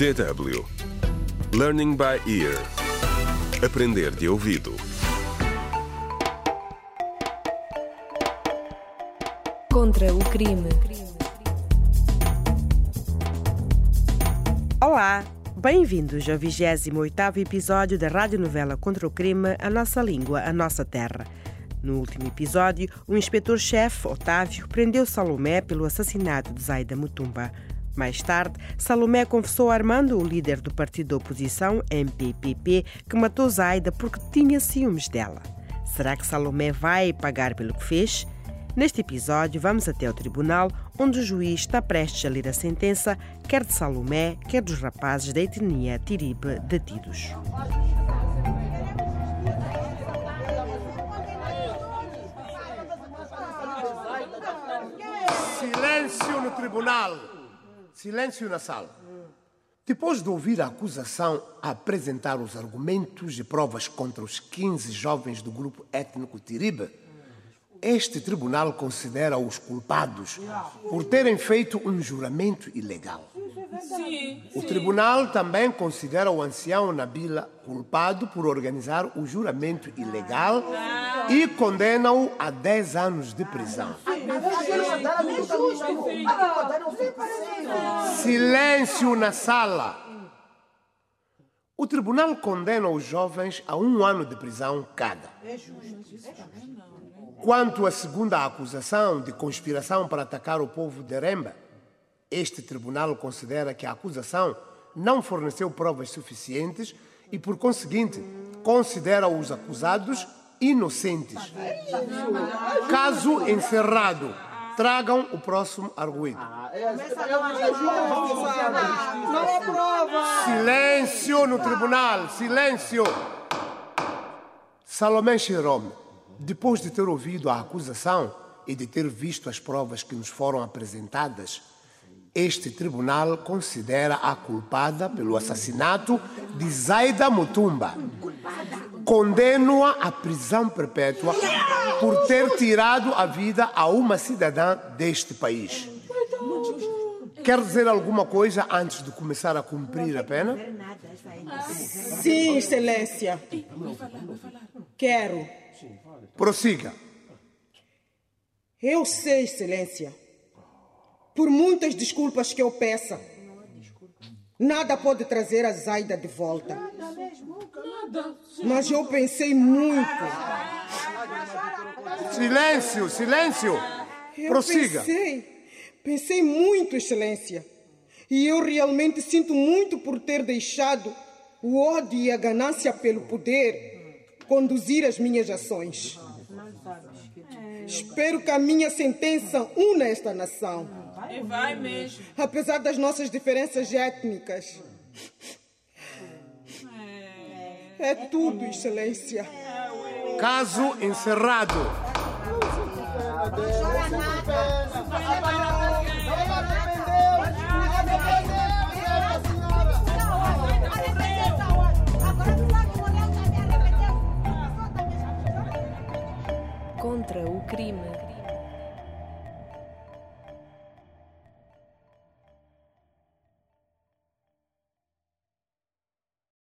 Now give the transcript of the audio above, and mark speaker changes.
Speaker 1: DW Learning by Ear Aprender de ouvido
Speaker 2: Contra o crime.
Speaker 3: Olá, bem-vindos ao 28º episódio da radionovela Contra o Crime, A Nossa Língua, A Nossa Terra. No último episódio, o inspetor-chefe, Otávio, prendeu Salomé pelo assassinato de Zaida Mutumba. Mais tarde, Salomé confessou a Armando, o líder do partido da oposição, MPPP, que matou Zaida porque tinha ciúmes dela. Será que Salomé vai pagar pelo que fez? Neste episódio, vamos até o tribunal, onde o juiz está prestes a ler a sentença, quer de Salomé, quer dos rapazes da etnia Tiribe detidos.
Speaker 4: Silêncio no tribunal. Silêncio na sala. Depois de ouvir a acusação apresentar os argumentos e provas contra os 15 jovens do grupo étnico Tiribe, este tribunal considera os culpados por terem feito um juramento ilegal. O tribunal também considera o ancião Nabila culpado por organizar o juramento ilegal e condena-o a 10 anos de prisão. Silêncio na sala. O tribunal condena os jovens a um ano de prisão cada. Quanto à segunda acusação de conspiração para atacar o povo de Remba, este tribunal considera que a acusação não forneceu provas suficientes e, por conseguinte, considera os acusados inocentes. Caso encerrado, tragam o próximo
Speaker 5: prova.
Speaker 4: Silêncio no tribunal, silêncio. Salomé Cherome, depois de ter ouvido a acusação e de ter visto as provas que nos foram apresentadas, este tribunal considera a culpada pelo assassinato de Zaida Mutumba. Condena-a à prisão perpétua por ter tirado a vida a uma cidadã deste país. Quer dizer alguma coisa antes de começar a cumprir a pena?
Speaker 5: Sim, Excelência. Quero.
Speaker 4: Prossiga.
Speaker 5: Eu sei, Excelência. Por muitas desculpas que eu peça, nada pode trazer a Zaida de volta. Mas eu pensei muito.
Speaker 4: Silêncio, silêncio.
Speaker 5: Eu
Speaker 4: Prossiga.
Speaker 5: Pensei, pensei muito, Excelência. E eu realmente sinto muito por ter deixado o ódio e a ganância pelo poder conduzir as minhas ações. Espero que a minha sentença una esta nação.
Speaker 6: E vai mesmo.
Speaker 5: Apesar das nossas diferenças étnicas. É tudo, Excelência.
Speaker 4: Caso encerrado.
Speaker 2: Contra o crime.